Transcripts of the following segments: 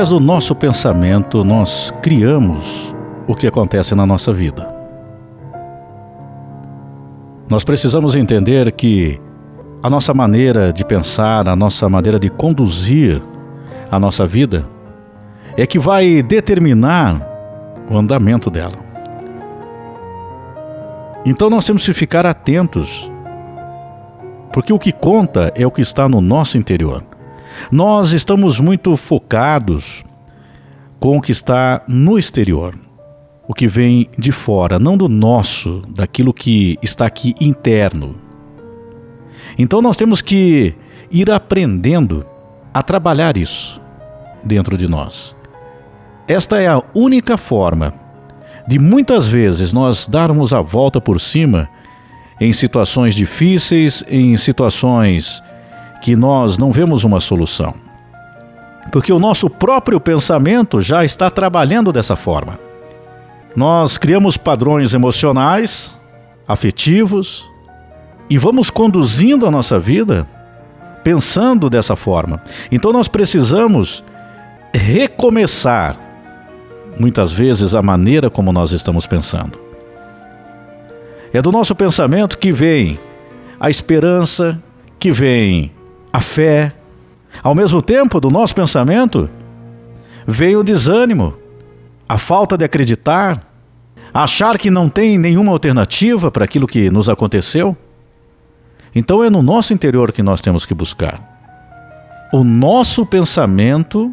Através do nosso pensamento, nós criamos o que acontece na nossa vida. Nós precisamos entender que a nossa maneira de pensar, a nossa maneira de conduzir a nossa vida é que vai determinar o andamento dela. Então nós temos que ficar atentos, porque o que conta é o que está no nosso interior. Nós estamos muito focados com o que está no exterior, o que vem de fora, não do nosso, daquilo que está aqui interno. Então nós temos que ir aprendendo a trabalhar isso dentro de nós. Esta é a única forma de muitas vezes nós darmos a volta por cima em situações difíceis, em situações que nós não vemos uma solução. Porque o nosso próprio pensamento já está trabalhando dessa forma. Nós criamos padrões emocionais, afetivos, e vamos conduzindo a nossa vida pensando dessa forma. Então nós precisamos recomeçar, muitas vezes, a maneira como nós estamos pensando. É do nosso pensamento que vem a esperança, que vem a fé. Ao mesmo tempo, do nosso pensamento, vem o desânimo, a falta de acreditar, achar que não tem nenhuma alternativa para aquilo que nos aconteceu. Então é no nosso interior que nós temos que buscar. O nosso pensamento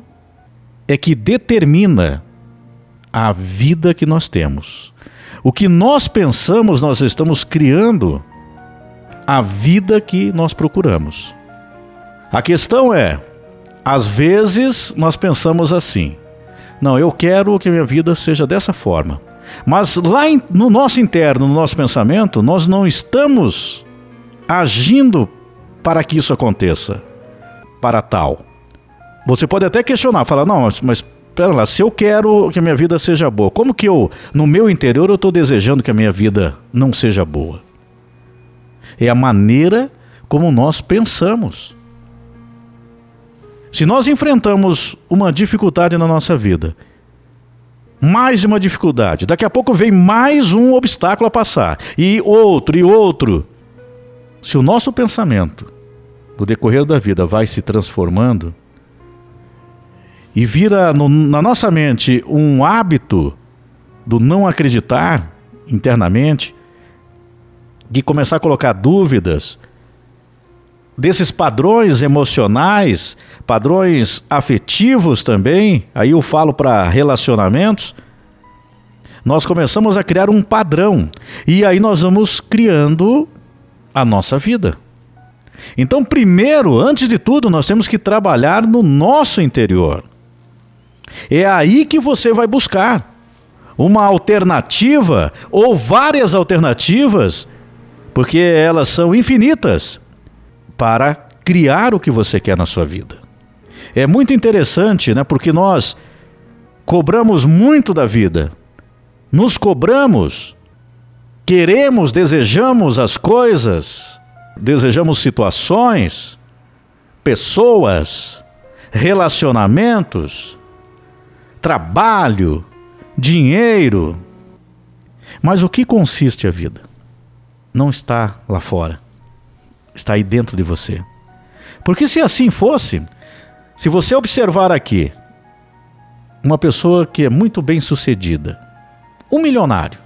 é que determina a vida que nós temos. O que nós pensamos, nós estamos criando a vida que nós procuramos. A questão é, às vezes nós pensamos assim: não, eu quero que a minha vida seja dessa forma. Mas lá no nosso interno, no nosso pensamento, nós não estamos agindo para que isso aconteça, para tal. Você pode até questionar, falar, não, mas, pera lá, se eu quero que a minha vida seja boa, como que eu, no meu interior, eu estou desejando que a minha vida não seja boa? É a maneira como nós pensamos. Se nós enfrentamos uma dificuldade na nossa vida, mais uma dificuldade, daqui a pouco vem mais um obstáculo a passar, e outro, e outro. Se o nosso pensamento, no decorrer da vida, vai se transformando e vira no, na nossa mente um hábito do não acreditar internamente, de começar a colocar dúvidas, desses padrões emocionais, padrões afetivos também, aí eu falo para relacionamentos, nós começamos a criar um padrão e aí nós vamos criando a nossa vida. Então, primeiro, antes de tudo, nós temos que trabalhar no nosso interior. É aí que você vai buscar uma alternativa ou várias alternativas, porque elas são infinitas para criar o que você quer na sua vida. É muito interessante, né? Porque nós cobramos muito da vida. Nos cobramos, queremos, desejamos as coisas, desejamos situações, pessoas, relacionamentos, trabalho, dinheiro. Mas o que consiste a vida? Não está lá fora está aí dentro de você. Porque se assim fosse, se você observar aqui uma pessoa que é muito bem sucedida, um milionário,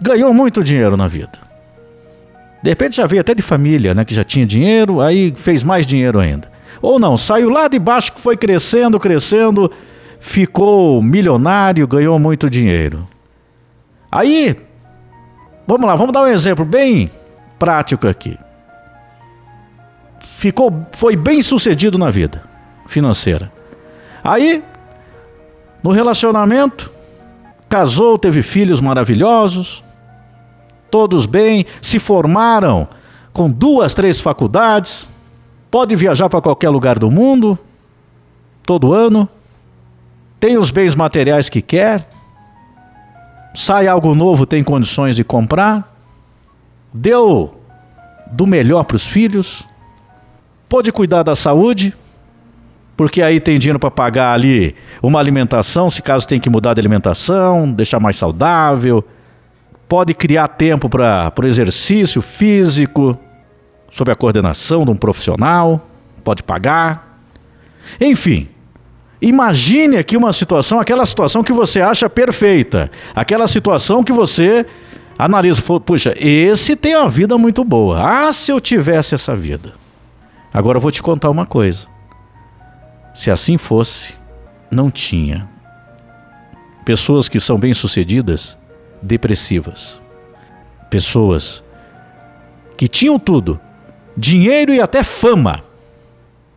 ganhou muito dinheiro na vida. De repente já veio até de família, né, que já tinha dinheiro, aí fez mais dinheiro ainda. Ou não, saiu lá de baixo, foi crescendo, crescendo, ficou milionário, ganhou muito dinheiro. Aí, vamos lá, vamos dar um exemplo bem prático aqui ficou, foi bem sucedido na vida financeira. Aí, no relacionamento, casou, teve filhos maravilhosos, todos bem, se formaram com duas, três faculdades, pode viajar para qualquer lugar do mundo, todo ano, tem os bens materiais que quer, sai algo novo, tem condições de comprar, deu do melhor para os filhos, pôde cuidar da saúde, porque aí tem dinheiro para pagar ali uma alimentação, se caso tem que mudar de alimentação, deixar mais saudável. Pode criar tempo para o exercício físico, sob a coordenação de um profissional, pode pagar. Enfim, imagine aqui uma situação, aquela situação que você acha perfeita, aquela situação que você analisa, puxa, esse tem uma vida muito boa. Ah, se eu tivesse essa vida. Agora eu vou te contar uma coisa. Se assim fosse, não tinha pessoas que são bem-sucedidas depressivas. Pessoas que tinham tudo, dinheiro e até fama,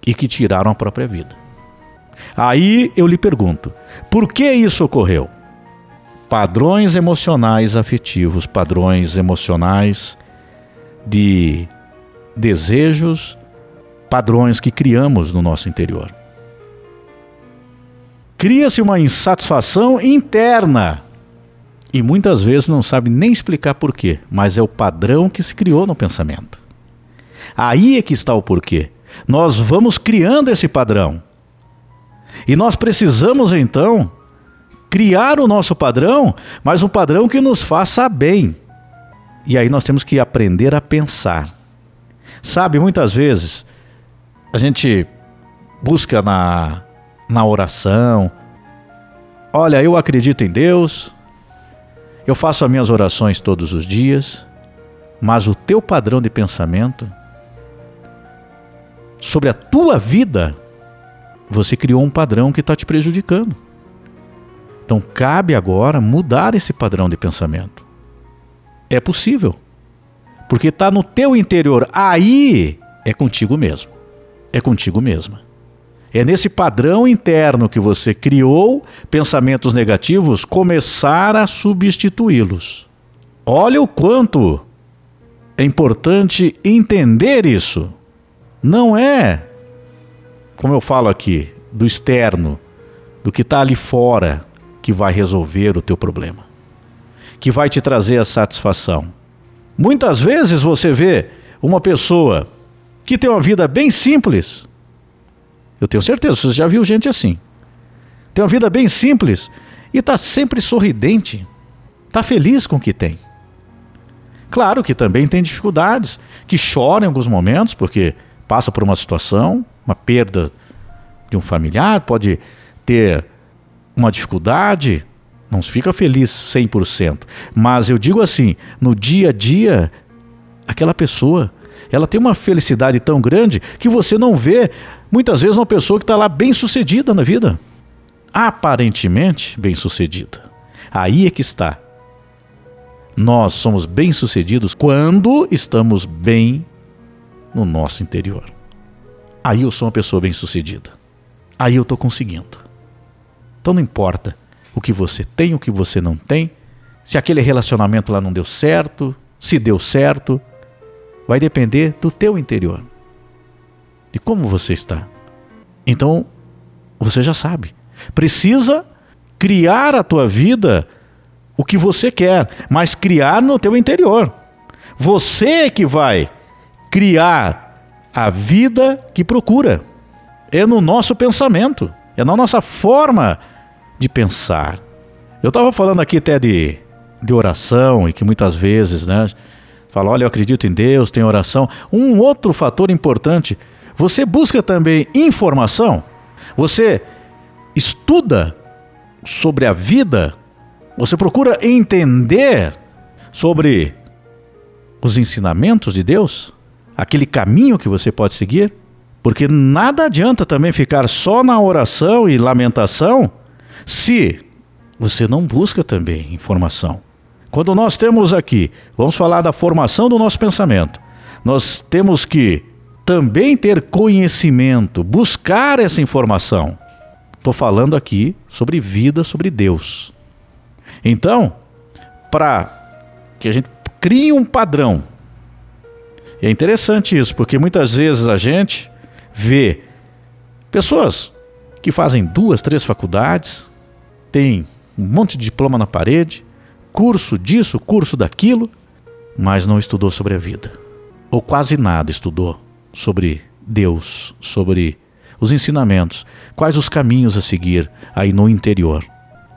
e que tiraram a própria vida. Aí eu lhe pergunto: por que isso ocorreu? Padrões emocionais afetivos, padrões emocionais de desejos, padrões que criamos no nosso interior. Cria-se uma insatisfação interna e muitas vezes não sabe nem explicar por quê, mas é o padrão que se criou no pensamento. Aí é que está o porquê. Nós vamos criando esse padrão. E nós precisamos então criar o nosso padrão, mas um padrão que nos faça bem. E aí nós temos que aprender a pensar. Sabe, muitas vezes a gente busca na, na oração, olha, eu acredito em Deus, eu faço as minhas orações todos os dias, mas o teu padrão de pensamento sobre a tua vida, você criou um padrão que está te prejudicando. Então cabe agora mudar esse padrão de pensamento. É possível. Porque está no teu interior. Aí é contigo mesmo. É contigo mesma. É nesse padrão interno que você criou pensamentos negativos começar a substituí-los. Olha o quanto é importante entender isso. Não é, como eu falo aqui, do externo, do que está ali fora, que vai resolver o teu problema, que vai te trazer a satisfação. Muitas vezes você vê uma pessoa que tem uma vida bem simples. Eu tenho certeza, você já viu gente assim. Tem uma vida bem simples e está sempre sorridente, está feliz com o que tem. Claro que também tem dificuldades, que chora em alguns momentos, porque passa por uma situação, uma perda de um familiar, pode ter uma dificuldade, não fica feliz 100%. Mas eu digo assim, no dia a dia, aquela pessoa, ela tem uma felicidade tão grande que você não vê, muitas vezes, uma pessoa que está lá bem sucedida na vida. Aparentemente bem sucedida. Aí é que está. Nós somos bem-sucedidos quando estamos bem no nosso interior. Aí eu sou uma pessoa bem-sucedida. Aí eu estou conseguindo. Então não importa o que você tem, o que você não tem, se aquele relacionamento lá não deu certo, se deu certo, vai depender do teu interior, de como você está. Então, você já sabe. Precisa criar a tua vida o que você quer, mas criar no teu interior. Você é que vai criar a vida que procura. É no nosso pensamento, é na nossa forma de pensar. Eu estava falando aqui até de, de oração e que muitas vezes, né, fala, olha, eu acredito em Deus, tem oração. Um outro fator importante, você busca também informação? Você estuda sobre a vida? Você procura entender sobre os ensinamentos de Deus? aquele caminho que você pode seguir? Porque nada adianta também ficar só na oração e lamentação se você não busca também informação. Quando nós temos aqui, vamos falar da formação do nosso pensamento, nós temos que também ter conhecimento, buscar essa informação. Estou falando aqui sobre vida, sobre Deus. Então, para que a gente crie um padrão é interessante isso, porque muitas vezes a gente vê pessoas que fazem duas, três faculdades, tem um monte de diploma na parede, curso disso, curso daquilo, mas não estudou sobre a vida. Ou quase nada estudou sobre Deus, sobre os ensinamentos, quais os caminhos a seguir aí no interior.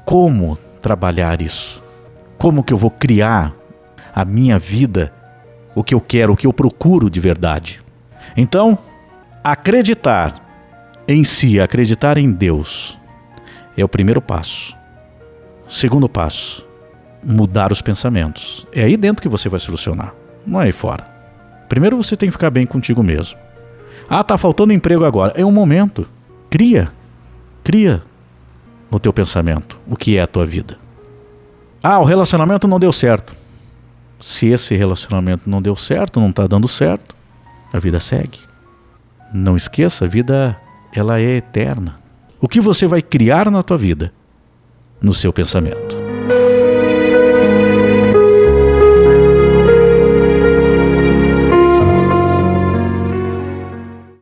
Como trabalhar isso? Como que eu vou criar a minha vida, o que eu quero, o que eu procuro de verdade? Então, acreditar em si, acreditar em Deus, é o primeiro passo. Segundo passo, mudar os pensamentos. É aí dentro que você vai solucionar, não é aí fora. Primeiro você tem que ficar bem contigo mesmo. Ah, tá faltando emprego agora. É um momento. Cria. Cria no teu pensamento o que é a tua vida. Ah, o relacionamento não deu certo. Se esse relacionamento não deu certo, não está dando certo, a vida segue. Não esqueça, a vida ela é eterna. O que você vai criar na tua vida? No seu pensamento.